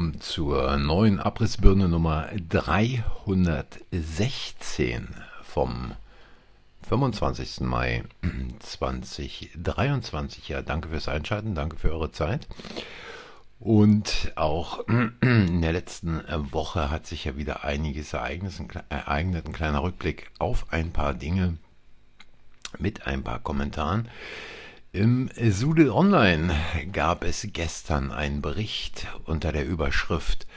willkommen zur neuen Abrissbirne Nummer 316 vom 25. Mai 2023. Ja, danke fürs Einschalten, danke für eure Zeit. Und auch in der letzten Woche hat sich ja wieder einiges ereignet, ein kleiner Rückblick auf ein paar Dinge mit ein paar Kommentaren. Im Sudel Online gab es gestern einen Bericht unter der Überschrift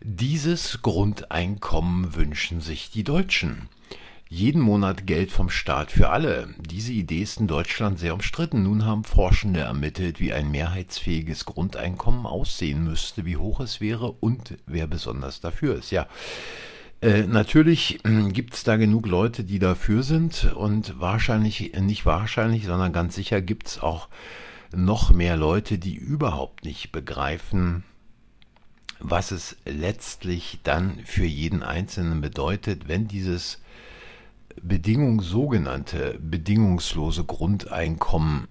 Dieses Grundeinkommen wünschen sich die Deutschen. Jeden Monat Geld vom Staat für alle. Diese Idee ist in Deutschland sehr umstritten. Nun haben Forschende ermittelt, wie ein mehrheitsfähiges Grundeinkommen aussehen müsste, wie hoch es wäre und wer besonders dafür ist. Ja, äh, natürlich äh, gibt es da genug Leute, die dafür sind und wahrscheinlich, nicht wahrscheinlich, sondern ganz sicher gibt es auch noch mehr Leute, die überhaupt nicht begreifen, was es letztlich dann für jeden Einzelnen bedeutet, wenn dieses Bedingung, sogenannte bedingungslose Grundeinkommen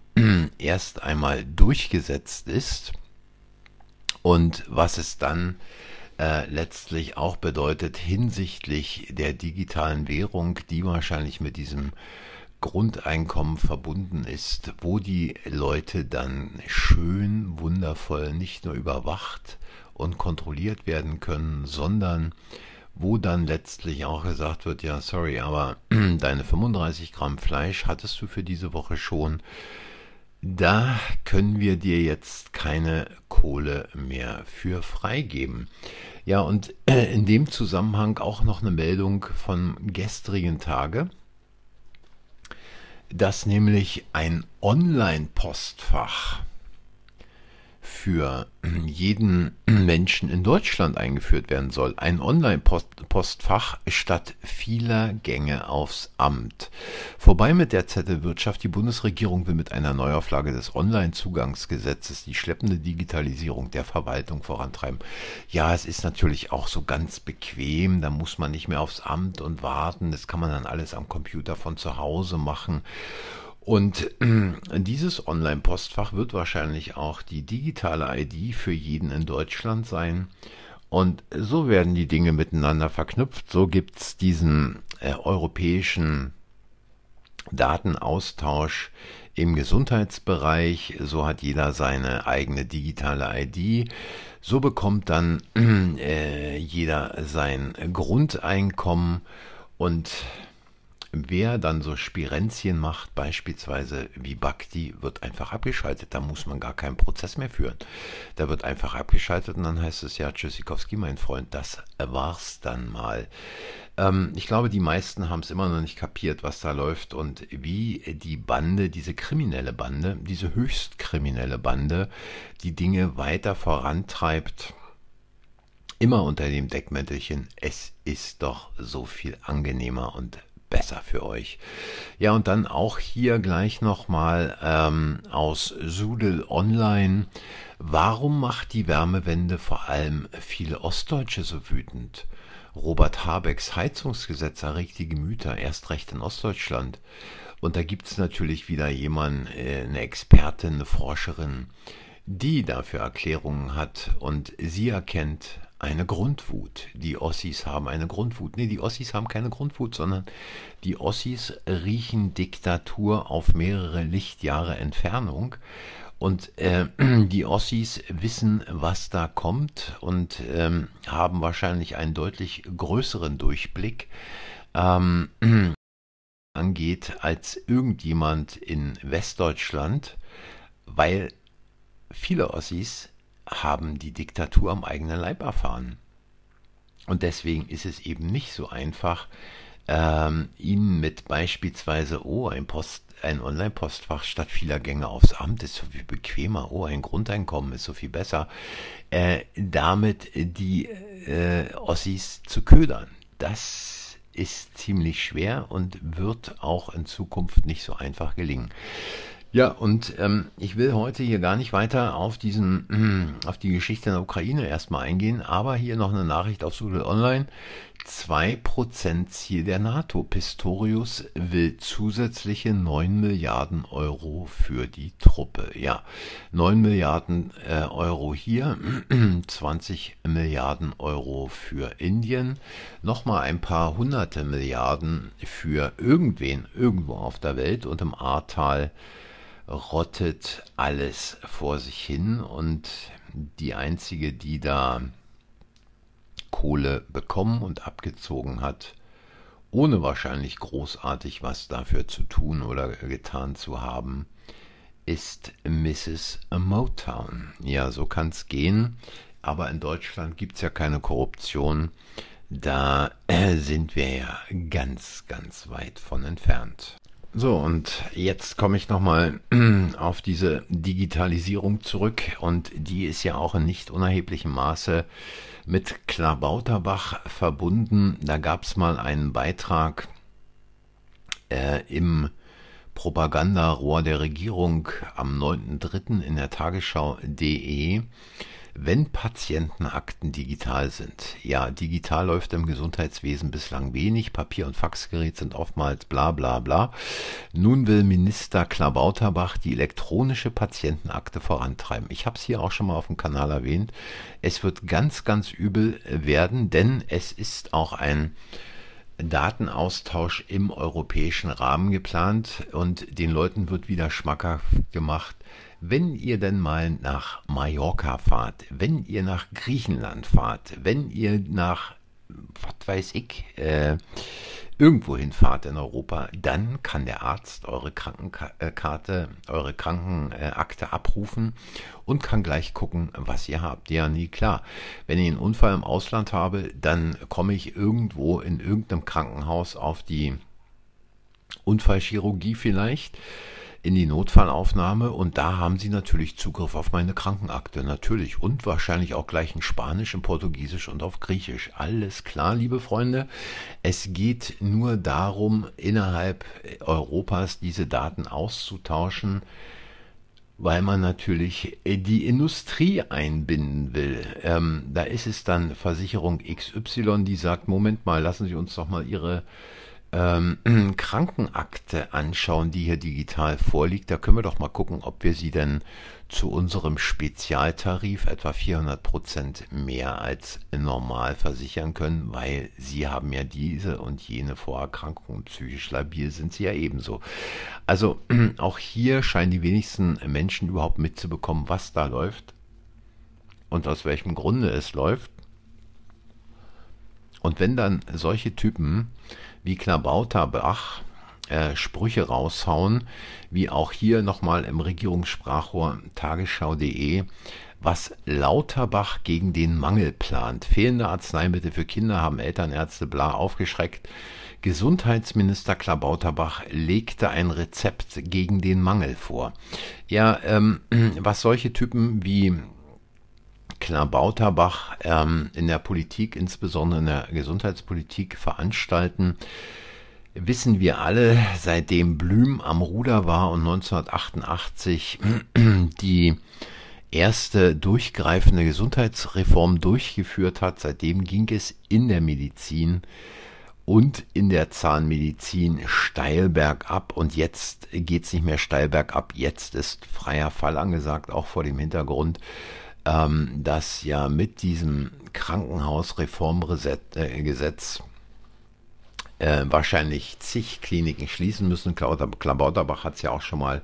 erst einmal durchgesetzt ist und was es dann äh, letztlich auch bedeutet hinsichtlich der digitalen Währung, die wahrscheinlich mit diesem Grundeinkommen verbunden ist, wo die Leute dann schön, wundervoll nicht nur überwacht und kontrolliert werden können, sondern wo dann letztlich auch gesagt wird, ja, sorry, aber deine 35 Gramm Fleisch hattest du für diese Woche schon. Da können wir dir jetzt keine Kohle mehr für freigeben. Ja, und in dem Zusammenhang auch noch eine Meldung von gestrigen Tage, dass nämlich ein Online-Postfach für jeden Menschen in Deutschland eingeführt werden soll. Ein Online-Postfach statt vieler Gänge aufs Amt. Vorbei mit der Zettelwirtschaft. Die Bundesregierung will mit einer Neuauflage des Online-Zugangsgesetzes die schleppende Digitalisierung der Verwaltung vorantreiben. Ja, es ist natürlich auch so ganz bequem. Da muss man nicht mehr aufs Amt und warten. Das kann man dann alles am Computer von zu Hause machen. Und äh, dieses Online-Postfach wird wahrscheinlich auch die digitale ID für jeden in Deutschland sein. Und so werden die Dinge miteinander verknüpft. So gibt es diesen äh, europäischen Datenaustausch im Gesundheitsbereich. So hat jeder seine eigene digitale ID. So bekommt dann äh, jeder sein Grundeinkommen und Wer dann so Spirenzchen macht, beispielsweise wie Bhakti, wird einfach abgeschaltet. Da muss man gar keinen Prozess mehr führen. Da wird einfach abgeschaltet und dann heißt es ja, Tschüssikowski, mein Freund, das war's dann mal. Ähm, ich glaube, die meisten haben es immer noch nicht kapiert, was da läuft und wie die Bande, diese kriminelle Bande, diese höchst kriminelle Bande, die Dinge weiter vorantreibt immer unter dem Deckmäntelchen, es ist doch so viel angenehmer und besser für euch. Ja, und dann auch hier gleich nochmal ähm, aus Sudel Online. Warum macht die Wärmewende vor allem viele Ostdeutsche so wütend? Robert Habecks Heizungsgesetz erregt die Gemüter, erst recht in Ostdeutschland. Und da gibt es natürlich wieder jemanden, äh, eine Expertin, eine Forscherin, die dafür Erklärungen hat und sie erkennt, eine Grundwut. Die Ossis haben eine Grundwut. Nee, die Ossis haben keine Grundwut, sondern die Ossis riechen Diktatur auf mehrere Lichtjahre Entfernung. Und äh, die Ossis wissen, was da kommt und ähm, haben wahrscheinlich einen deutlich größeren Durchblick ähm, angeht als irgendjemand in Westdeutschland, weil viele Ossis haben die Diktatur am eigenen Leib erfahren. Und deswegen ist es eben nicht so einfach, ähm, ihnen mit beispielsweise, oh, ein, Post, ein Online-Postfach statt vieler Gänge aufs Amt ist so viel bequemer, oh, ein Grundeinkommen ist so viel besser, äh, damit die äh, Ossis zu ködern. Das ist ziemlich schwer und wird auch in Zukunft nicht so einfach gelingen. Ja, und ähm, ich will heute hier gar nicht weiter auf diesen, auf die Geschichte in der Ukraine erstmal eingehen, aber hier noch eine Nachricht auf Sudel Online. 2% Ziel der NATO. Pistorius will zusätzliche 9 Milliarden Euro für die Truppe. Ja, 9 Milliarden äh, Euro hier, 20 Milliarden Euro für Indien, nochmal ein paar hunderte Milliarden für irgendwen irgendwo auf der Welt und im Ahrtal rottet alles vor sich hin und die einzige, die da Kohle bekommen und abgezogen hat, ohne wahrscheinlich großartig was dafür zu tun oder getan zu haben, ist Mrs. Motown. Ja, so kann es gehen, aber in Deutschland gibt es ja keine Korruption. Da sind wir ja ganz, ganz weit von entfernt. So, und jetzt komme ich nochmal auf diese Digitalisierung zurück und die ist ja auch in nicht unerheblichem Maße mit Klabauterbach verbunden. Da gab es mal einen Beitrag äh, im Propagandarohr der Regierung am 9.3. in der Tagesschau.de wenn Patientenakten digital sind. Ja, digital läuft im Gesundheitswesen bislang wenig. Papier- und Faxgerät sind oftmals bla bla bla. Nun will Minister Klabauterbach die elektronische Patientenakte vorantreiben. Ich habe es hier auch schon mal auf dem Kanal erwähnt. Es wird ganz, ganz übel werden, denn es ist auch ein Datenaustausch im europäischen Rahmen geplant und den Leuten wird wieder schmackhaft gemacht, wenn ihr denn mal nach Mallorca fahrt, wenn ihr nach Griechenland fahrt, wenn ihr nach, was weiß ich, äh, irgendwo hinfahrt in Europa, dann kann der Arzt eure Krankenkarte, eure Krankenakte abrufen und kann gleich gucken, was ihr habt. Ja, nie klar. Wenn ich einen Unfall im Ausland habe, dann komme ich irgendwo in irgendeinem Krankenhaus auf die Unfallchirurgie vielleicht in die Notfallaufnahme und da haben sie natürlich Zugriff auf meine Krankenakte, natürlich. Und wahrscheinlich auch gleich in Spanisch, in Portugiesisch und auf Griechisch. Alles klar, liebe Freunde. Es geht nur darum, innerhalb Europas diese Daten auszutauschen weil man natürlich die Industrie einbinden will. Ähm, da ist es dann Versicherung XY, die sagt, Moment mal, lassen Sie uns doch mal Ihre ähm, Krankenakte anschauen, die hier digital vorliegt, da können wir doch mal gucken, ob wir sie denn zu unserem Spezialtarif etwa 400 Prozent mehr als normal versichern können, weil sie haben ja diese und jene Vorerkrankungen, psychisch labil sind sie ja ebenso. Also auch hier scheinen die wenigsten Menschen überhaupt mitzubekommen, was da läuft und aus welchem Grunde es läuft. Und wenn dann solche Typen wie Klabauterbach äh, Sprüche raushauen, wie auch hier nochmal im Regierungssprachrohr tagesschau.de, was Lauterbach gegen den Mangel plant. Fehlende Arzneimittel für Kinder haben Elternärzte bla aufgeschreckt. Gesundheitsminister Klabauterbach legte ein Rezept gegen den Mangel vor. Ja, ähm, was solche Typen wie Klabauterbach ähm, in der Politik, insbesondere in der Gesundheitspolitik, veranstalten, wissen wir alle, seitdem Blüm am Ruder war und 1988 die erste durchgreifende Gesundheitsreform durchgeführt hat. Seitdem ging es in der Medizin und in der Zahnmedizin steil bergab und jetzt geht es nicht mehr steil bergab, jetzt ist freier Fall angesagt, auch vor dem Hintergrund ähm, dass ja mit diesem Krankenhausreformgesetz äh, wahrscheinlich zig Kliniken schließen müssen. Klabauterbach hat es ja auch schon mal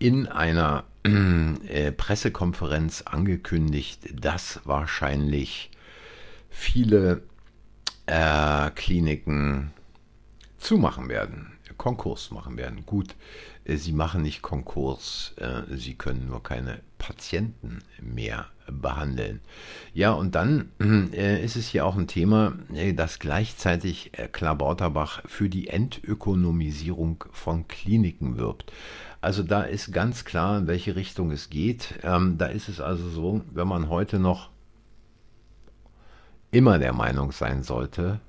in einer äh, Pressekonferenz angekündigt, dass wahrscheinlich viele äh, Kliniken zumachen werden, Konkurs machen werden. Gut, äh, sie machen nicht Konkurs, äh, sie können nur keine Patienten mehr behandeln. Ja, und dann äh, ist es hier auch ein Thema, dass gleichzeitig Klabauterbach für die Entökonomisierung von Kliniken wirbt. Also da ist ganz klar, in welche Richtung es geht. Ähm, da ist es also so, wenn man heute noch immer der Meinung sein sollte,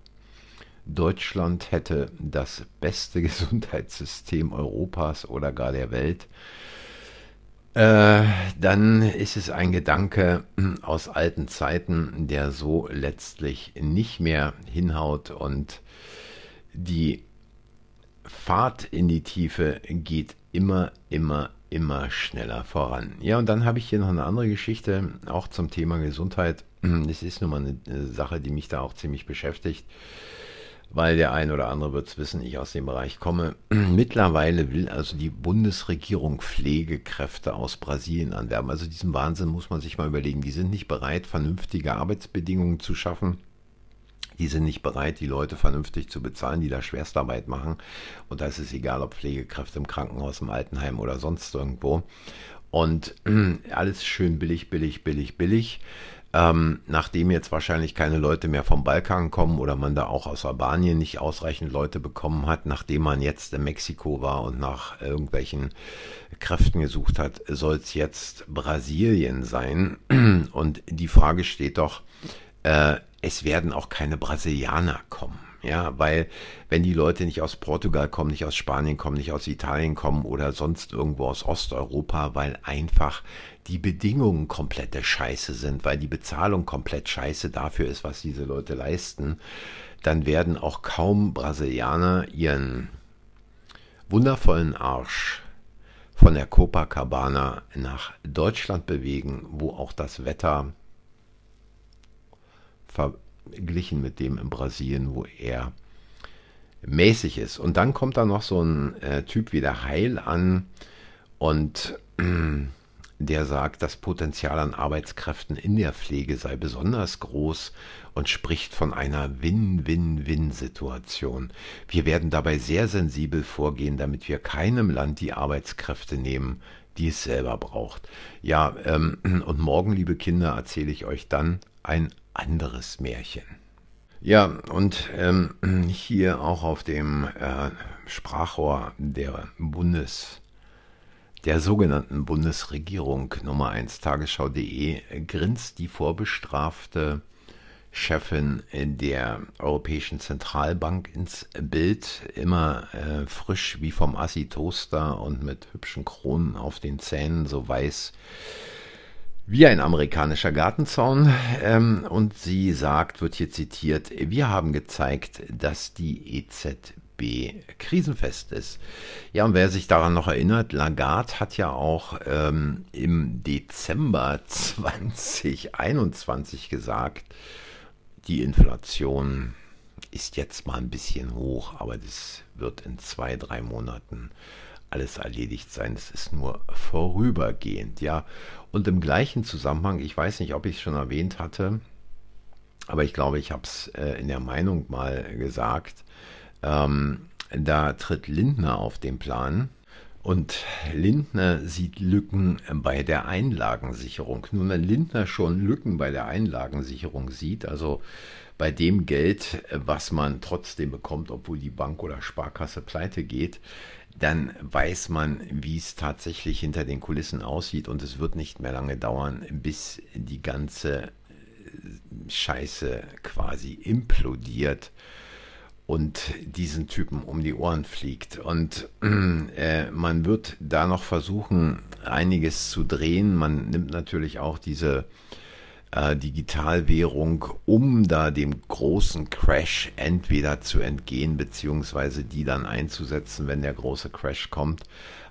Deutschland hätte das beste Gesundheitssystem Europas oder gar der Welt, äh, dann ist es ein Gedanke aus alten Zeiten, der so letztlich nicht mehr hinhaut und die Fahrt in die Tiefe geht immer, immer, immer schneller voran. Ja, und dann habe ich hier noch eine andere Geschichte, auch zum Thema Gesundheit. Es ist nun mal eine Sache, die mich da auch ziemlich beschäftigt weil der ein oder andere wird es wissen, ich aus dem Bereich komme. Mittlerweile will also die Bundesregierung Pflegekräfte aus Brasilien anwerben. Also diesen Wahnsinn muss man sich mal überlegen. Die sind nicht bereit, vernünftige Arbeitsbedingungen zu schaffen. Die sind nicht bereit, die Leute vernünftig zu bezahlen, die da Schwerstarbeit machen. Und da ist es egal, ob Pflegekräfte im Krankenhaus, im Altenheim oder sonst irgendwo. Und alles schön billig, billig, billig, billig. Ähm, nachdem jetzt wahrscheinlich keine Leute mehr vom Balkan kommen oder man da auch aus Albanien nicht ausreichend Leute bekommen hat, nachdem man jetzt in Mexiko war und nach irgendwelchen Kräften gesucht hat, soll es jetzt Brasilien sein. Und die Frage steht doch, äh, es werden auch keine Brasilianer kommen. Ja, weil wenn die Leute nicht aus Portugal kommen, nicht aus Spanien kommen, nicht aus Italien kommen oder sonst irgendwo aus Osteuropa, weil einfach die Bedingungen komplette Scheiße sind, weil die Bezahlung komplett scheiße dafür ist, was diese Leute leisten, dann werden auch kaum Brasilianer ihren wundervollen Arsch von der Copacabana nach Deutschland bewegen, wo auch das Wetter verglichen mit dem in Brasilien, wo er mäßig ist. Und dann kommt da noch so ein äh, Typ wie der Heil an und äh, der sagt, das Potenzial an Arbeitskräften in der Pflege sei besonders groß und spricht von einer Win-Win-Win-Situation. Wir werden dabei sehr sensibel vorgehen, damit wir keinem Land die Arbeitskräfte nehmen, die es selber braucht. Ja, ähm, und morgen, liebe Kinder, erzähle ich euch dann ein anderes Märchen. Ja, und ähm, hier auch auf dem äh, Sprachrohr der Bundes, der sogenannten Bundesregierung Nummer 1 Tagesschau.de grinst die vorbestrafte Chefin der Europäischen Zentralbank ins Bild, immer äh, frisch wie vom Assi-Toaster und mit hübschen Kronen auf den Zähnen, so weiß wie ein amerikanischer Gartenzaun. Ähm, und sie sagt, wird hier zitiert, wir haben gezeigt, dass die EZB krisenfest ist. Ja, und wer sich daran noch erinnert, Lagarde hat ja auch ähm, im Dezember 2021 gesagt, die Inflation ist jetzt mal ein bisschen hoch, aber das wird in zwei, drei Monaten alles erledigt sein. Es ist nur vorübergehend, ja. Und im gleichen Zusammenhang, ich weiß nicht, ob ich es schon erwähnt hatte, aber ich glaube, ich habe es äh, in der Meinung mal gesagt, ähm, da tritt Lindner auf den Plan. Und Lindner sieht Lücken bei der Einlagensicherung. Nun, wenn Lindner schon Lücken bei der Einlagensicherung sieht, also bei dem Geld, was man trotzdem bekommt, obwohl die Bank oder Sparkasse pleite geht, dann weiß man, wie es tatsächlich hinter den Kulissen aussieht und es wird nicht mehr lange dauern, bis die ganze Scheiße quasi implodiert und diesen Typen um die Ohren fliegt. Und äh, man wird da noch versuchen, einiges zu drehen. Man nimmt natürlich auch diese äh, Digitalwährung, um da dem großen Crash entweder zu entgehen, beziehungsweise die dann einzusetzen, wenn der große Crash kommt.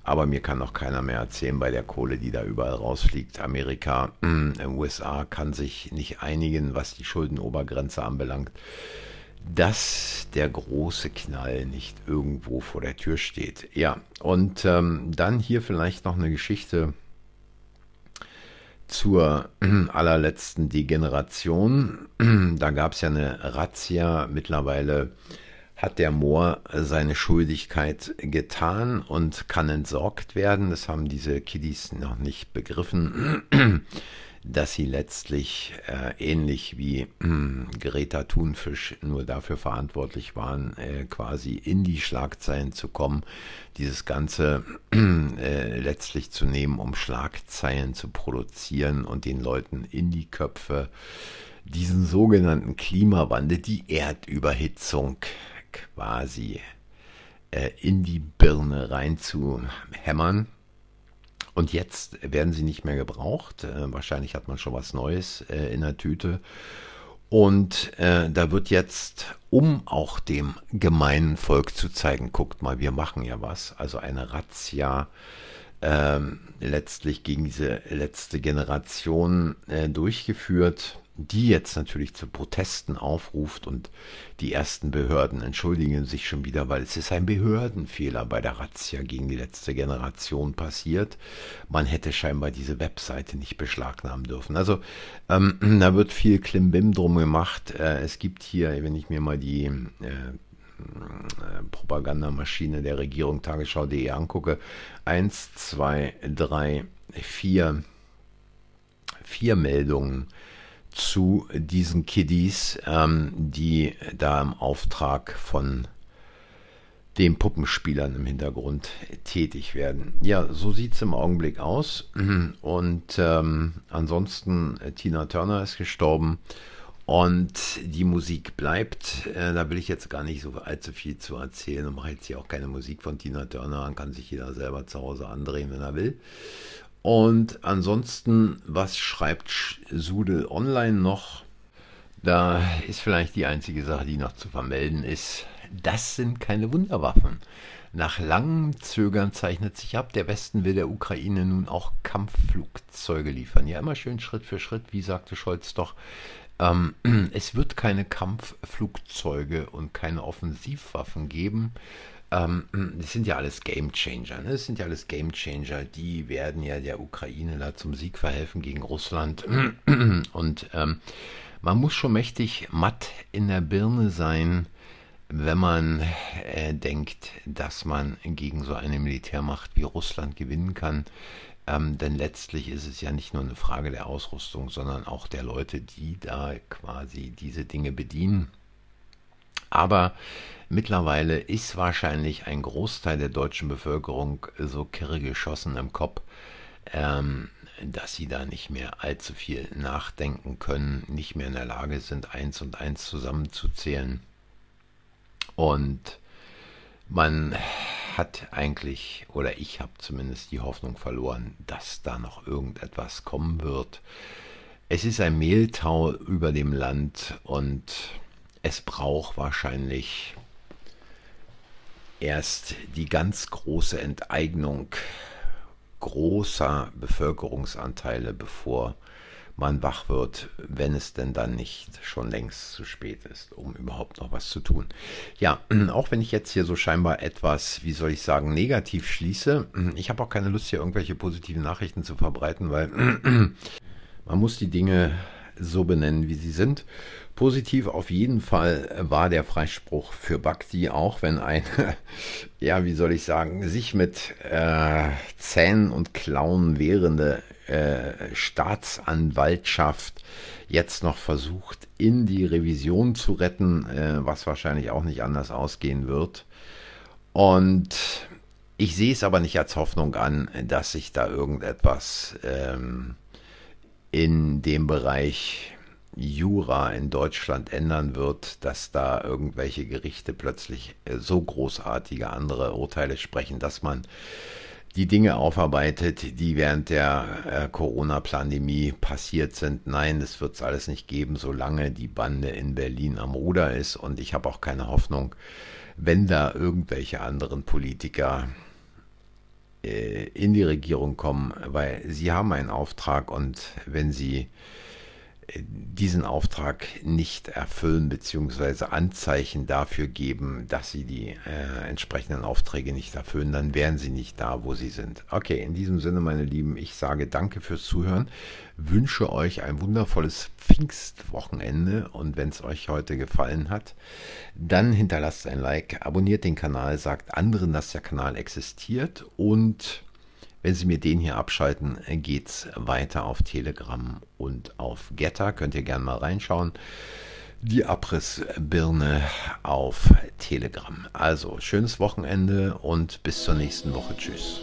Aber mir kann noch keiner mehr erzählen bei der Kohle, die da überall rausfliegt. Amerika, äh, USA kann sich nicht einigen, was die Schuldenobergrenze anbelangt dass der große Knall nicht irgendwo vor der Tür steht. Ja, und ähm, dann hier vielleicht noch eine Geschichte zur allerletzten Degeneration. Da gab es ja eine Razzia. Mittlerweile hat der Moor seine Schuldigkeit getan und kann entsorgt werden. Das haben diese Kiddies noch nicht begriffen dass sie letztlich äh, ähnlich wie äh, Greta Thunfisch nur dafür verantwortlich waren, äh, quasi in die Schlagzeilen zu kommen, dieses Ganze äh, letztlich zu nehmen, um Schlagzeilen zu produzieren und den Leuten in die Köpfe diesen sogenannten Klimawandel, die Erdüberhitzung quasi äh, in die Birne reinzuhämmern. Und jetzt werden sie nicht mehr gebraucht. Äh, wahrscheinlich hat man schon was Neues äh, in der Tüte. Und äh, da wird jetzt, um auch dem gemeinen Volk zu zeigen, guckt mal, wir machen ja was, also eine Razzia ähm, letztlich gegen diese letzte Generation äh, durchgeführt die jetzt natürlich zu Protesten aufruft und die ersten Behörden entschuldigen sich schon wieder, weil es ist ein Behördenfehler bei der Razzia gegen die letzte Generation passiert. Man hätte scheinbar diese Webseite nicht beschlagnahmen dürfen. Also ähm, da wird viel Klimbim drum gemacht. Äh, es gibt hier, wenn ich mir mal die äh, Propagandamaschine der Regierung Tagesschau.de angucke, eins, zwei, drei, vier, vier Meldungen zu diesen Kiddies, ähm, die da im Auftrag von den Puppenspielern im Hintergrund tätig werden. Ja, so sieht es im Augenblick aus. Und ähm, ansonsten, äh, Tina Turner ist gestorben und die Musik bleibt. Äh, da will ich jetzt gar nicht so allzu viel zu erzählen und mache jetzt hier auch keine Musik von Tina Turner. Dann kann sich jeder selber zu Hause andrehen, wenn er will. Und ansonsten, was schreibt Sudel Online noch? Da ist vielleicht die einzige Sache, die noch zu vermelden ist. Das sind keine Wunderwaffen. Nach langem Zögern zeichnet sich ab, der Westen will der Ukraine nun auch Kampfflugzeuge liefern. Ja, immer schön Schritt für Schritt, wie sagte Scholz doch. Ähm, es wird keine Kampfflugzeuge und keine Offensivwaffen geben. Ähm, das sind ja alles Game Changer. Ne? Das sind ja alles Game Changer. Die werden ja der Ukraine da zum Sieg verhelfen gegen Russland. Und ähm, man muss schon mächtig matt in der Birne sein, wenn man äh, denkt, dass man gegen so eine Militärmacht wie Russland gewinnen kann. Ähm, denn letztlich ist es ja nicht nur eine Frage der Ausrüstung, sondern auch der Leute, die da quasi diese Dinge bedienen. Aber mittlerweile ist wahrscheinlich ein Großteil der deutschen Bevölkerung so kirre geschossen im Kopf, ähm, dass sie da nicht mehr allzu viel nachdenken können, nicht mehr in der Lage sind, eins und eins zusammenzuzählen. Und man hat eigentlich, oder ich habe zumindest die Hoffnung verloren, dass da noch irgendetwas kommen wird. Es ist ein Mehltau über dem Land und es braucht wahrscheinlich erst die ganz große Enteignung großer Bevölkerungsanteile, bevor man wach wird, wenn es denn dann nicht schon längst zu spät ist, um überhaupt noch was zu tun. Ja, auch wenn ich jetzt hier so scheinbar etwas, wie soll ich sagen, negativ schließe, ich habe auch keine Lust hier irgendwelche positiven Nachrichten zu verbreiten, weil man muss die Dinge so benennen, wie sie sind. Positiv auf jeden Fall war der Freispruch für Bhakti, auch wenn eine, ja, wie soll ich sagen, sich mit äh, Zähnen und Klauen wehrende äh, Staatsanwaltschaft jetzt noch versucht, in die Revision zu retten, äh, was wahrscheinlich auch nicht anders ausgehen wird. Und ich sehe es aber nicht als Hoffnung an, dass sich da irgendetwas ähm, in dem Bereich Jura in Deutschland ändern wird, dass da irgendwelche Gerichte plötzlich äh, so großartige andere Urteile sprechen, dass man die Dinge aufarbeitet, die während der äh, Corona-Pandemie passiert sind. Nein, das wird es alles nicht geben, solange die Bande in Berlin am Ruder ist. Und ich habe auch keine Hoffnung, wenn da irgendwelche anderen Politiker in die Regierung kommen, weil sie haben einen Auftrag und wenn sie diesen Auftrag nicht erfüllen bzw. Anzeichen dafür geben, dass sie die äh, entsprechenden Aufträge nicht erfüllen, dann wären sie nicht da, wo sie sind. Okay, in diesem Sinne, meine Lieben, ich sage danke fürs Zuhören, wünsche euch ein wundervolles Pfingstwochenende und wenn es euch heute gefallen hat, dann hinterlasst ein Like, abonniert den Kanal, sagt anderen, dass der Kanal existiert und wenn Sie mir den hier abschalten, geht's weiter auf Telegram und auf Getter. Könnt ihr gerne mal reinschauen. Die Abrissbirne auf Telegram. Also schönes Wochenende und bis zur nächsten Woche. Tschüss.